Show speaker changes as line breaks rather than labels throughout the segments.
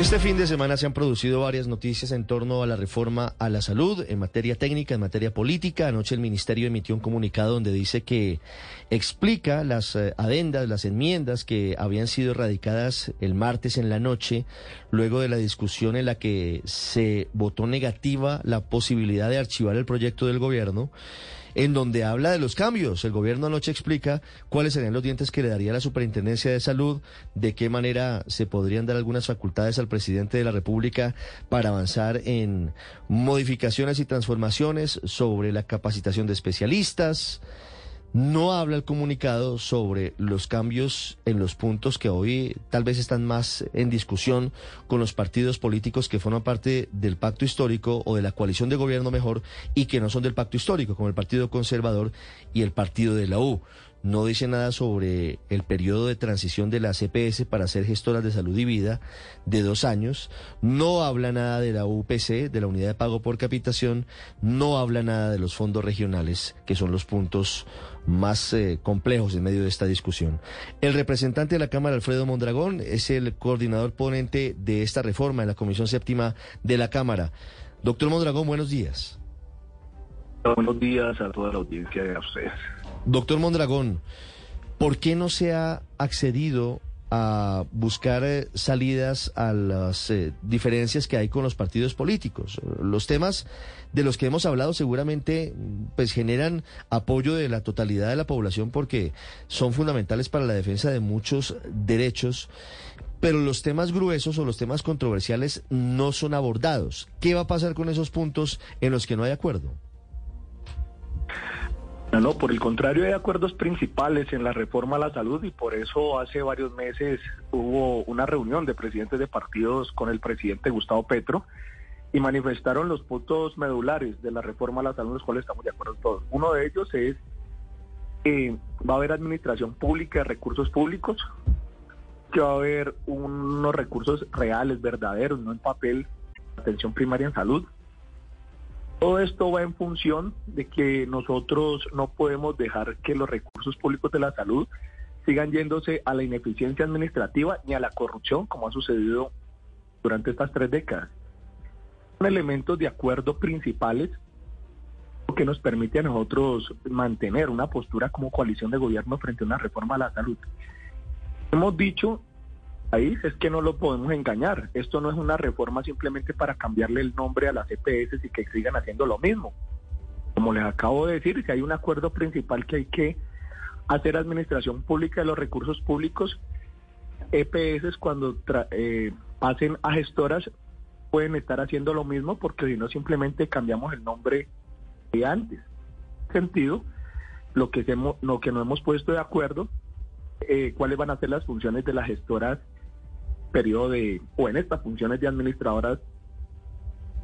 Este fin de semana se han producido varias noticias en torno a la reforma a la salud en materia técnica, en materia política. Anoche el Ministerio emitió un comunicado donde dice que explica las eh, adendas, las enmiendas que habían sido erradicadas el martes en la noche, luego de la discusión en la que se votó negativa la posibilidad de archivar el proyecto del gobierno en donde habla de los cambios. El gobierno anoche explica cuáles serían los dientes que le daría la Superintendencia de Salud, de qué manera se podrían dar algunas facultades al presidente de la República para avanzar en modificaciones y transformaciones sobre la capacitación de especialistas no habla el comunicado sobre los cambios en los puntos que hoy tal vez están más en discusión con los partidos políticos que forman parte del pacto histórico o de la coalición de gobierno mejor y que no son del pacto histórico, como el Partido Conservador y el Partido de la U. No dice nada sobre el periodo de transición de la CPS para ser gestoras de salud y vida de dos años, no habla nada de la UPC, de la unidad de pago por capitación, no habla nada de los fondos regionales, que son los puntos más eh, complejos en medio de esta discusión. El representante de la Cámara, Alfredo Mondragón, es el coordinador ponente de esta reforma en la Comisión Séptima de la Cámara. Doctor Mondragón, buenos días.
Buenos días a toda la audiencia y a ustedes.
Doctor Mondragón, ¿por qué no se ha accedido a buscar eh, salidas a las eh, diferencias que hay con los partidos políticos. Los temas de los que hemos hablado seguramente pues generan apoyo de la totalidad de la población porque son fundamentales para la defensa de muchos derechos, pero los temas gruesos o los temas controversiales no son abordados. ¿Qué va a pasar con esos puntos en los que no hay acuerdo?
No, por el contrario hay acuerdos principales en la reforma a la salud y por eso hace varios meses hubo una reunión de presidentes de partidos con el presidente Gustavo Petro y manifestaron los puntos medulares de la reforma a la salud, los cuales estamos de acuerdo todos. Uno de ellos es que va a haber administración pública de recursos públicos, que va a haber unos recursos reales, verdaderos, no en papel, atención primaria en salud, todo esto va en función de que nosotros no podemos dejar que los recursos públicos de la salud sigan yéndose a la ineficiencia administrativa ni a la corrupción, como ha sucedido durante estas tres décadas. Son elementos de acuerdo principales que nos permite a nosotros mantener una postura como coalición de gobierno frente a una reforma a la salud. Hemos dicho es que no lo podemos engañar. Esto no es una reforma simplemente para cambiarle el nombre a las EPS y que sigan haciendo lo mismo. Como les acabo de decir, si hay un acuerdo principal que hay que hacer administración pública de los recursos públicos, EPS cuando eh, pasen a gestoras pueden estar haciendo lo mismo porque si no simplemente cambiamos el nombre de antes. En sentido, lo que, hemos, lo que no hemos puesto de acuerdo, eh, cuáles van a ser las funciones de las gestoras periodo de, o en estas funciones de administradoras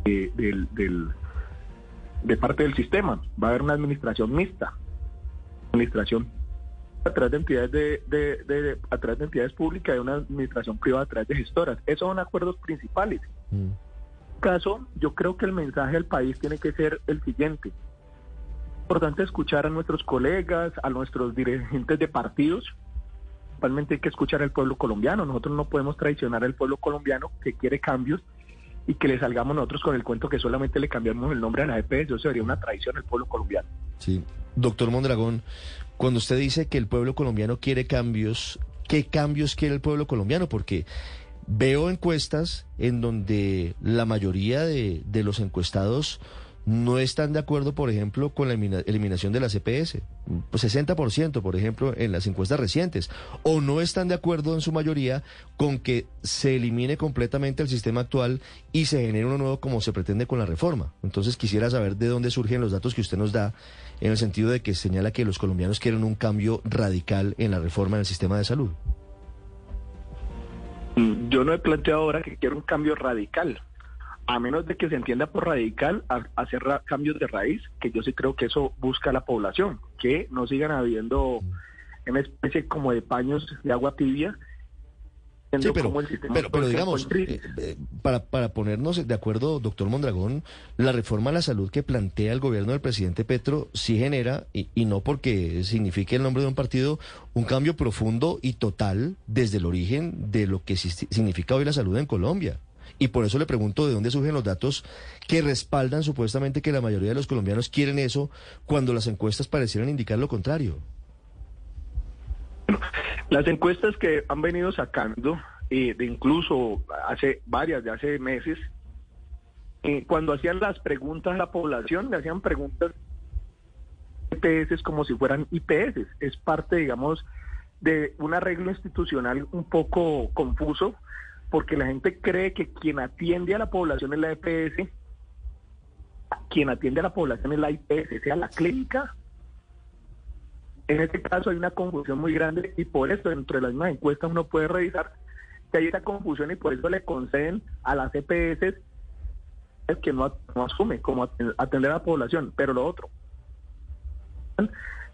del, de parte del sistema. Va a haber una administración mixta, administración a través de entidades de, de, a través de entidades públicas y una administración privada a través de gestoras. Esos son acuerdos principales. En mm. caso, yo creo que el mensaje del país tiene que ser el siguiente. Importante escuchar a nuestros colegas, a nuestros dirigentes de partidos, principalmente hay que escuchar al pueblo colombiano. Nosotros no podemos traicionar al pueblo colombiano que quiere cambios y que le salgamos nosotros con el cuento que solamente le cambiamos el nombre a la EPS. Eso sería una traición al pueblo colombiano.
Sí. Doctor Mondragón, cuando usted dice que el pueblo colombiano quiere cambios, ¿qué cambios quiere el pueblo colombiano? Porque veo encuestas en donde la mayoría de los encuestados no están de acuerdo, por ejemplo, con la eliminación de la CPS, pues 60%, por ejemplo, en las encuestas recientes, o no están de acuerdo en su mayoría con que se elimine completamente el sistema actual y se genere uno nuevo como se pretende con la reforma. Entonces quisiera saber de dónde surgen los datos que usted nos da en el sentido de que señala que los colombianos quieren un cambio radical en la reforma del sistema de salud.
Yo no he planteado ahora que quiero un cambio radical a menos de que se entienda por radical, hacer cambios de raíz, que yo sí creo que eso busca la población, que no sigan habiendo una especie como de paños de agua tibia,
Sí, pero, pero, digamos, eh, eh, para, para ponernos de acuerdo, doctor Mondragón, la reforma a la salud que plantea el gobierno del presidente Petro sí genera, y, y, no porque signifique el nombre de un partido, un cambio profundo y total desde el origen de lo que significa hoy la salud en Colombia. Y por eso le pregunto de dónde surgen los datos que respaldan supuestamente que la mayoría de los colombianos quieren eso cuando las encuestas parecieran indicar lo contrario.
Las encuestas que han venido sacando, eh, de incluso hace varias, de hace meses, eh, cuando hacían las preguntas a la población, le hacían preguntas IPS como si fueran IPS. Es parte, digamos, de un arreglo institucional un poco confuso porque la gente cree que quien atiende a la población es la EPS, quien atiende a la población es la IPS, sea la clínica. En este caso hay una confusión muy grande y por eso dentro de las mismas encuestas uno puede revisar que hay esa confusión y por eso le conceden a las EPS que no, no asume como atender a la población. Pero lo otro,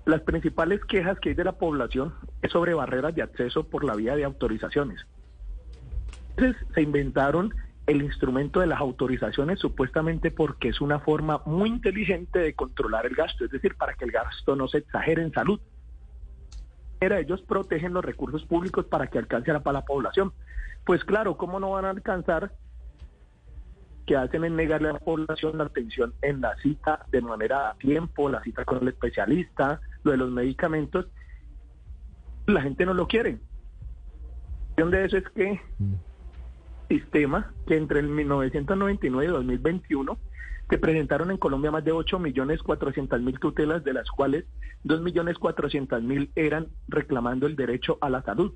las principales quejas que hay de la población es sobre barreras de acceso por la vía de autorizaciones. Entonces se inventaron el instrumento de las autorizaciones supuestamente porque es una forma muy inteligente de controlar el gasto, es decir, para que el gasto no se exagere en salud. Era, ellos protegen los recursos públicos para que alcance a la, población. Pues claro, ¿cómo no van a alcanzar que hacen en negarle a la población la atención en la cita de manera a tiempo, la cita con el especialista, lo de los medicamentos? La gente no lo quiere. De eso es que mm sistema que entre el 1999 y 2021 se presentaron en Colombia más de 8.400.000 tutelas, de las cuales 2.400.000 eran reclamando el derecho a la salud.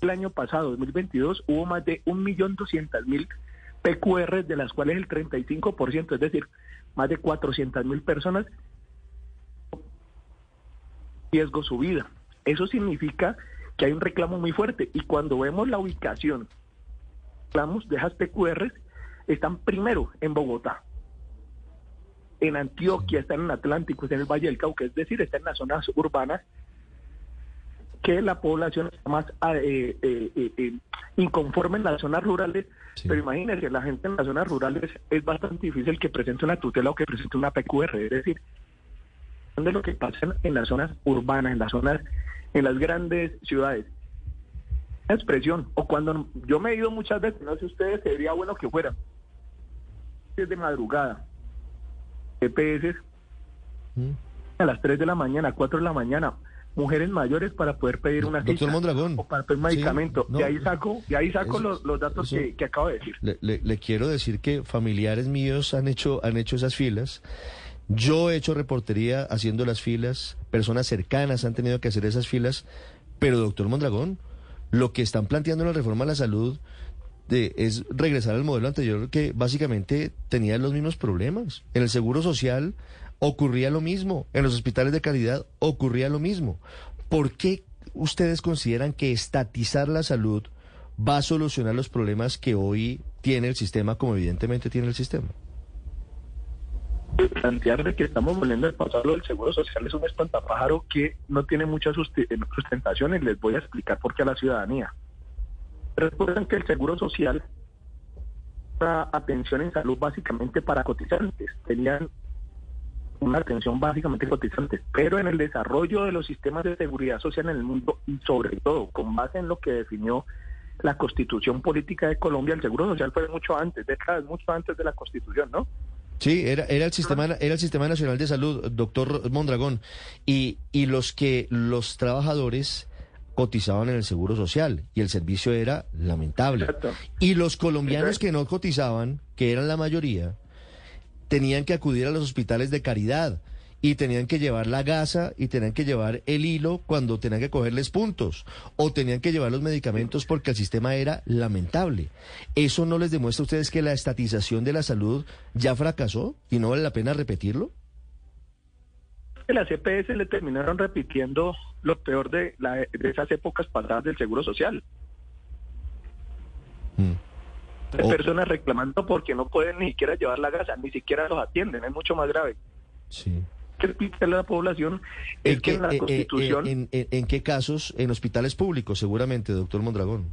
El año pasado, 2022, hubo más de 1.200.000 PQR, de las cuales el 35%, es decir, más de 400.000 personas, riesgo su vida. Eso significa que hay un reclamo muy fuerte y cuando vemos la ubicación de esas PQR están primero en Bogotá, en Antioquia, están en Atlántico, están en el Valle del Cauca, es decir, están en las zonas urbanas que la población está más eh, eh, eh, inconforme en las zonas rurales, pero imagínense, la gente en las zonas rurales es bastante difícil que presente una tutela o que presente una PQR, es decir, de lo que pasa en las zonas urbanas, en las zonas, en las grandes ciudades expresión. O cuando yo me he ido muchas veces, no sé ustedes, sería bueno que fuera. de madrugada. EPS mm. a las 3 de la mañana, 4 de la mañana. Mujeres mayores para poder pedir una
Doctor Mondragón.
o para pedir medicamento. y ahí saco, y ahí saco los, datos que, acabo de decir.
Le, quiero decir que familiares míos han hecho, han hecho esas filas. Yo he hecho reportería haciendo las filas, personas cercanas han tenido que hacer esas filas, pero doctor Mondragón, lo que están planteando en la reforma a la salud de, es regresar al modelo anterior que básicamente tenía los mismos problemas. En el Seguro Social ocurría lo mismo, en los hospitales de calidad ocurría lo mismo. ¿Por qué ustedes consideran que estatizar la salud va a solucionar los problemas que hoy tiene el sistema, como evidentemente tiene el sistema?
Plantear de que estamos volviendo al pasado del seguro social es un espantapájaro que no tiene mucha sustentación y les voy a explicar por qué a la ciudadanía. Recuerden que el seguro social da atención en salud básicamente para cotizantes, tenían una atención básicamente cotizantes, pero en el desarrollo de los sistemas de seguridad social en el mundo y sobre todo con base en lo que definió la constitución política de Colombia, el seguro social fue mucho antes, décadas mucho antes de la constitución, ¿no?
Sí, era, era, el sistema, era el Sistema Nacional de Salud, doctor Mondragón, y, y los que los trabajadores cotizaban en el Seguro Social y el servicio era lamentable. Y los colombianos que no cotizaban, que eran la mayoría, tenían que acudir a los hospitales de caridad y tenían que llevar la gasa y tenían que llevar el hilo cuando tenían que cogerles puntos o tenían que llevar los medicamentos porque el sistema era lamentable. ¿Eso no les demuestra a ustedes que la estatización de la salud ya fracasó y no vale la pena repetirlo?
Las EPS le terminaron repitiendo lo peor de, esas épocas pasadas del Seguro Social. Mm. Personas reclamando porque no pueden ni siquiera llevar la gasa, ni siquiera los atienden, es mucho más grave.
Sí
que explicarle a la población es que en la Constitución...
en, qué casos? En hospitales públicos, seguramente, doctor Mondragón.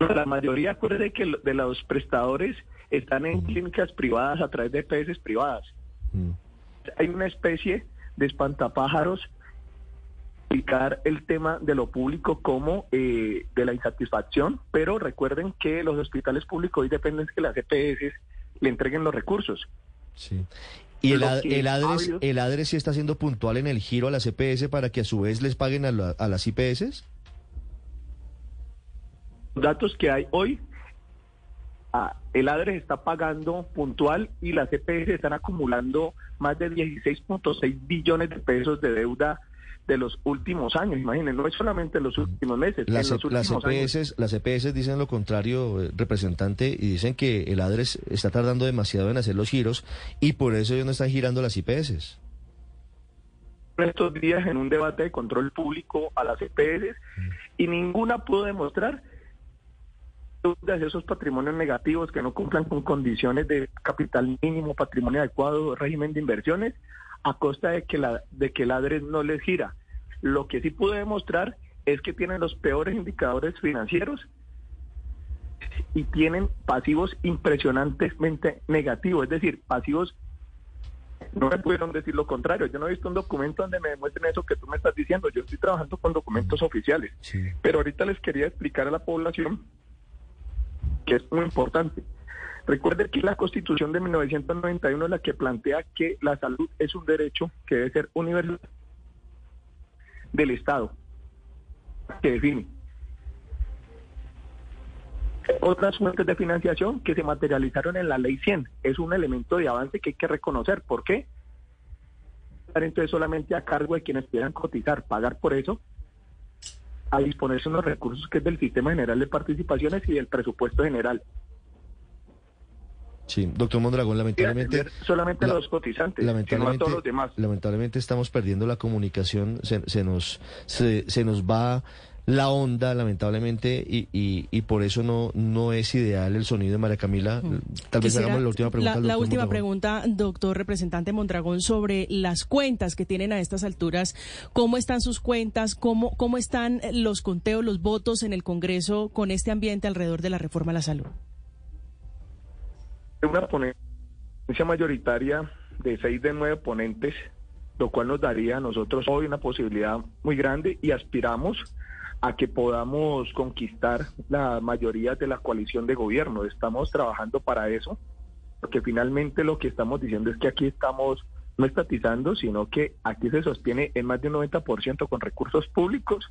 La mayoría, acuerde que de los prestadores están en clínicas privadas a través de EPS privadas. Mm. Hay una especie de espantapájaros explicar el tema de lo público como eh, de la insatisfacción, pero recuerden que los hospitales públicos hoy dependen de que las EPS le entreguen los recursos.
Sí. ¿Y el, el, ADRES, el ADRES sí está siendo puntual en el giro a las EPS para que a su vez les paguen a, a las IPS?
Los datos que hay hoy, el ADRES está pagando puntual y las EPS están acumulando más de 16.6 billones de pesos de deuda de los últimos años. Imaginen, no es solamente los últimos meses.
Las,
en los
las, EPS, las EPS dicen lo contrario, eh, representante, y dicen que el ADRES está tardando demasiado en hacer los giros y por eso ellos no están girando las IPS.
Estos días en un debate de control público a las EPS y ninguna pudo demostrar de esos patrimonios negativos que no cumplan con condiciones de capital mínimo, patrimonio adecuado, régimen de inversiones, a costa de que, la, de que el ADRES no les gira. Lo que sí pude demostrar es que tienen los peores indicadores financieros y tienen pasivos impresionantemente negativos, es decir, pasivos no me pudieron decir lo contrario. Yo no he visto un documento donde me demuestren eso que tú me estás diciendo. Yo estoy trabajando con documentos oficiales. Pero ahorita les quería explicar a la población que es muy importante. Recuerde que la Constitución de 1991 es la que plantea que la salud es un derecho que debe ser universal del Estado, que define. Otras fuentes de financiación que se materializaron en la Ley 100 es un elemento de avance que hay que reconocer. ¿Por qué? Entonces solamente a cargo de quienes quieran cotizar, pagar por eso, a disponerse unos recursos que es del Sistema General de Participaciones y del presupuesto general.
Sí, doctor Mondragón, lamentablemente...
Solamente los cotizantes, lamentablemente, todos los demás.
Lamentablemente estamos perdiendo la comunicación, se, nos, se, nos va la onda, lamentablemente, y, y, por eso no, no es ideal el sonido de María Camila. Mm. Tal vez hagamos la última pregunta.
La, última pregunta, doctor representante Mondragón, sobre las cuentas que tienen a estas alturas. ¿Cómo están sus cuentas? ¿Cómo, cómo están los conteos, los votos en el Congreso con este ambiente alrededor de la reforma a la salud?
Una ponencia mayoritaria de seis de nueve ponentes, lo cual nos daría a nosotros hoy una posibilidad muy grande y aspiramos a que podamos conquistar la mayoría de la coalición de gobierno. Estamos trabajando para eso, porque finalmente lo que estamos diciendo es que aquí estamos no estatizando, sino que aquí se sostiene en más de un 90% con recursos públicos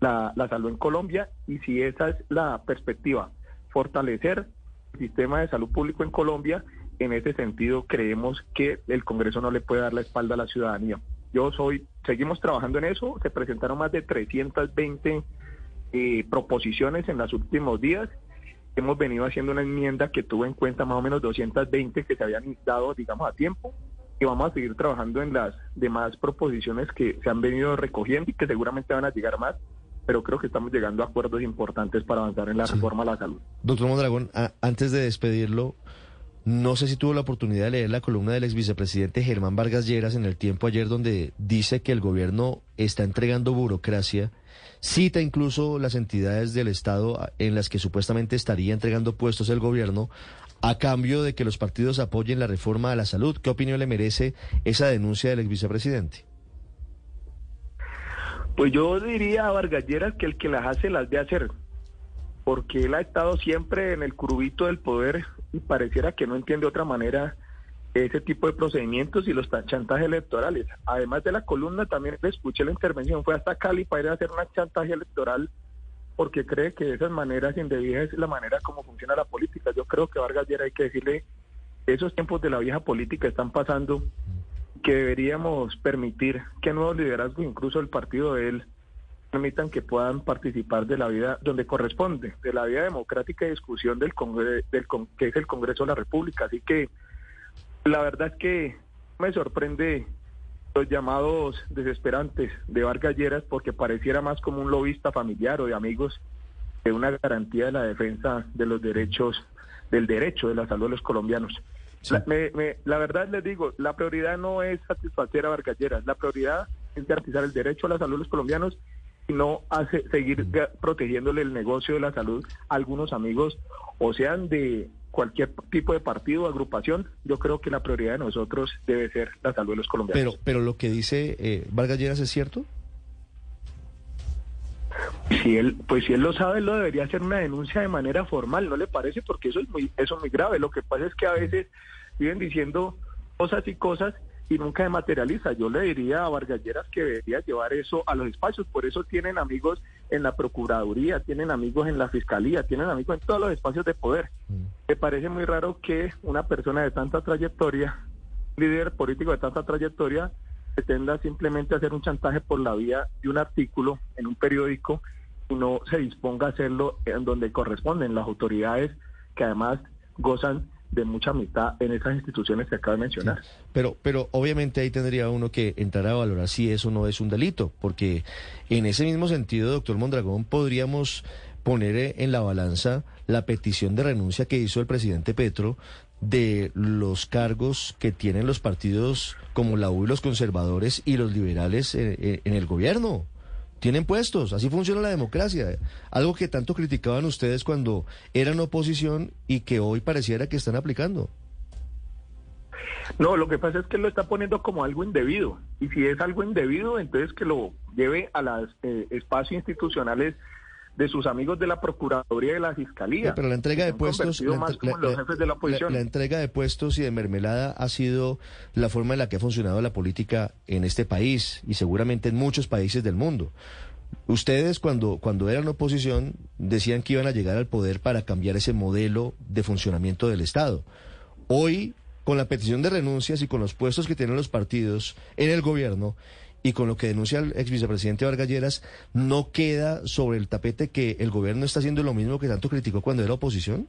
la, la salud en Colombia y si esa es la perspectiva, fortalecer sistema de salud público en Colombia, en ese sentido creemos que el Congreso no le puede dar la espalda a la ciudadanía. Yo soy, seguimos trabajando en eso, se presentaron más de 320 eh, proposiciones en los últimos días. Hemos venido haciendo una enmienda que tuvo en cuenta más o menos 220 que se habían dado, digamos, a tiempo. Y vamos a seguir trabajando en las demás proposiciones que se han venido recogiendo y que seguramente van a llegar más pero creo que estamos llegando a acuerdos importantes para avanzar en la reforma a la salud.
Doctor Mondragón, antes de despedirlo, no sé si tuvo la oportunidad de leer la columna del ex vicepresidente Germán Vargas Lleras en el tiempo ayer donde dice que el gobierno está entregando burocracia, cita incluso las entidades del Estado en las que supuestamente estaría entregando puestos el gobierno a cambio de que los partidos apoyen la reforma a la salud. ¿Qué opinión le merece esa denuncia del ex vicepresidente?
Pues yo diría a Vargalleras que el que las hace las de hacer, porque él ha estado siempre en el curubito del poder y pareciera que no entiende otra manera ese tipo de procedimientos y los chantajes electorales. Además de la columna, también le escuché la intervención, fue hasta Cali para ir a hacer una chantaje electoral porque cree que de esas maneras indebidas es la manera como funciona la política. Yo creo que Vargas Lleras hay que decirle, esos tiempos de la vieja política están pasando que deberíamos permitir que nuevos liderazgos, incluso el partido de él, permitan que puedan participar de la vida donde corresponde, de la vida democrática y discusión del, del que es el Congreso de la República. Así que la verdad es que me sorprende los llamados desesperantes de Vargas Lleras porque pareciera más como un lobista familiar o de amigos que una garantía de la defensa de los derechos, del derecho de la salud de los colombianos. La, verdad les digo, la prioridad no es satisfacer a Vargalleras, la prioridad es garantizar el derecho a la salud de los colombianos y no hace, seguir protegiéndole el negocio de la salud a algunos amigos, o sean de cualquier tipo de partido o agrupación, yo creo que la prioridad de nosotros debe ser la salud de los colombianos.
Pero, pero lo que dice eh, Vargas Lleras es cierto.
Si él, pues si él lo sabe, él lo debería hacer una denuncia de manera formal, ¿no le parece? Porque eso es muy, eso es muy grave. Lo que pasa es que a veces viven diciendo cosas y cosas y nunca se materializa. Yo le diría a Vargalleras que debería llevar eso a los espacios, por eso tienen amigos en la Procuraduría, tienen amigos en la Fiscalía, tienen amigos en todos los espacios de poder. Mm. Me parece muy raro que una persona de tanta trayectoria, líder político de tanta trayectoria, pretenda simplemente hacer un chantaje por la vía de un artículo en un periódico y no se disponga a hacerlo en donde corresponden las autoridades que además gozan de mucha mitad en esas instituciones que acabo de mencionar.
pero, pero obviamente ahí tendría uno que entrar a valorar si eso no es un delito, porque en ese mismo sentido, doctor Mondragón, podríamos poner en la balanza la petición de renuncia que hizo el presidente Petro de los cargos que tienen los partidos como la U y los conservadores y los liberales en, eh, eh, en el gobierno tienen puestos, así funciona la democracia. Algo que tanto criticaban ustedes cuando eran oposición y que hoy pareciera que están aplicando.
No, lo que pasa es que lo está poniendo como algo indebido. Y si es algo indebido, entonces que lo lleve a los eh, espacios institucionales de sus amigos de la Procuraduría y de la Fiscalía.
pero la entrega de puestos, la, entrega de puestos y de mermelada ha sido la forma en la que ha funcionado la política en este país y seguramente en muchos países del mundo. Ustedes cuando, cuando eran oposición decían que iban a llegar al poder para cambiar ese modelo de funcionamiento del Estado. Hoy, con la petición de renuncias y con los puestos que tienen los partidos en el gobierno, y con lo que denuncia el ex vicepresidente Vargas ¿no queda sobre el tapete que el gobierno está haciendo lo mismo que tanto criticó cuando era oposición?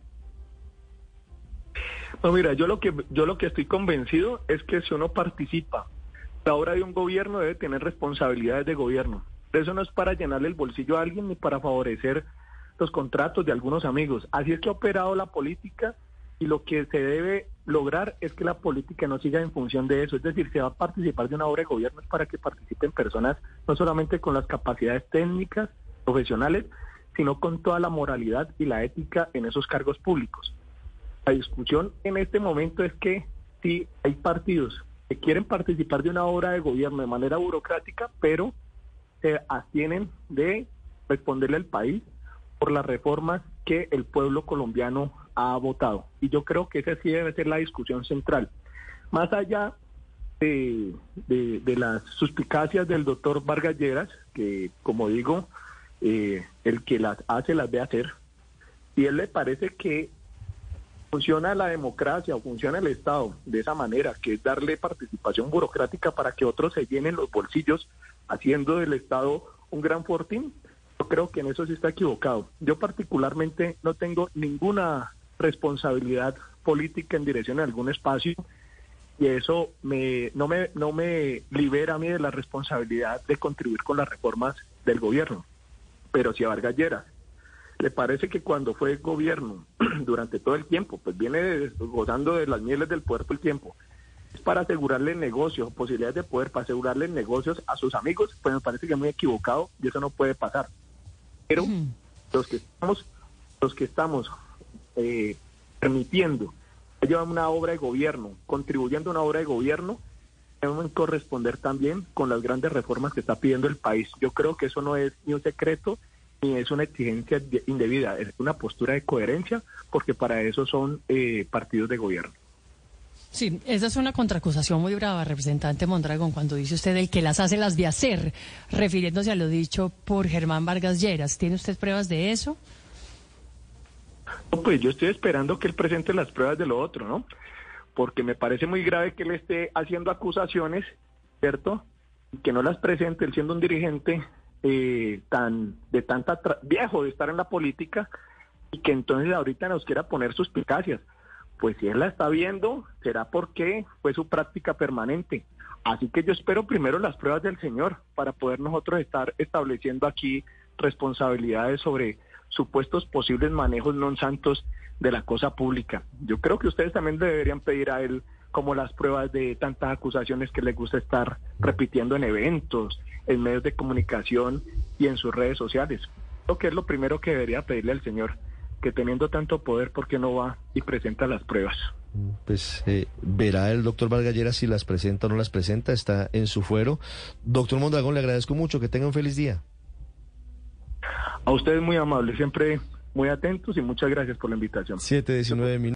No, mira, yo lo que yo lo que estoy convencido es que si uno participa, la obra de un gobierno debe tener responsabilidades de gobierno. Eso no es para llenarle el bolsillo a alguien ni para favorecer los contratos de algunos amigos. Así es que ha operado la política y lo que se debe lograr es que la política no siga en función de eso. Es decir, se va a participar de una obra de gobierno para que participen personas no solamente con las capacidades técnicas, profesionales, sino con toda la moralidad y la ética en esos cargos públicos. La discusión en este momento es que si hay partidos que quieren participar de una obra de gobierno de manera burocrática, pero se abstienen de responderle al país por las reformas que el pueblo colombiano ha votado. Y yo creo que esa sí debe ser la discusión central. Más allá de, las suspicacias del doctor Vargas Lleras, que como digo, eh, el que las hace las ve hacer, y él le parece que funciona la democracia o funciona el Estado de esa manera, que es darle participación burocrática para que otros se llenen los bolsillos, haciendo del Estado un gran fortín. Yo creo que en eso sí está equivocado. Yo particularmente no tengo ninguna responsabilidad política en dirección a algún espacio y eso me, no, me, no me libera a mí de la responsabilidad de contribuir con las reformas del gobierno. Pero si a Vargas Lleras le parece que cuando fue gobierno durante todo el tiempo, pues viene gozando de las mieles del puerto el tiempo, es para asegurarle negocios, posibilidades de poder, para asegurarle negocios a sus amigos, pues me parece que es muy equivocado y eso no puede pasar. Pero los que estamos, los que estamos eh, permitiendo llevar una obra de gobierno, contribuyendo a una obra de gobierno, deben corresponder también con las grandes reformas que está pidiendo el país. Yo creo que eso no es ni un secreto ni es una exigencia indebida, es una postura de coherencia, porque para eso son eh, partidos de gobierno.
Sí, esa es una contraacusación muy brava, representante Mondragón, cuando dice usted el que las hace las de hacer, refiriéndose a lo dicho por Germán Vargas Lleras. ¿Tiene usted pruebas de eso?
Pues yo estoy esperando que él presente las pruebas de lo otro, ¿no? Porque me parece muy grave que él esté haciendo acusaciones, ¿cierto? Que no las presente él siendo un dirigente eh, tan de tanta viejo de estar en la política y que entonces ahorita nos quiera poner suspicacias. Pues si él la está viendo, será porque fue su práctica permanente. Así que yo espero primero las pruebas del señor para poder nosotros estar estableciendo aquí responsabilidades sobre supuestos posibles manejos non santos de la cosa pública. Yo creo que ustedes también deberían pedir a él como las pruebas de tantas acusaciones que le gusta estar repitiendo en eventos, en medios de comunicación y en sus redes sociales. Lo que es lo primero que debería pedirle al señor, que teniendo tanto poder, ¿por qué no va y presenta las pruebas?
Pues eh, verá el doctor Valgallera si las presenta o no las presenta, está en su fuero. Doctor Mondragón, le agradezco mucho, que tenga un feliz día.
A ustedes muy amables, siempre muy atentos y muchas gracias por la invitación.
7, 19 minutos.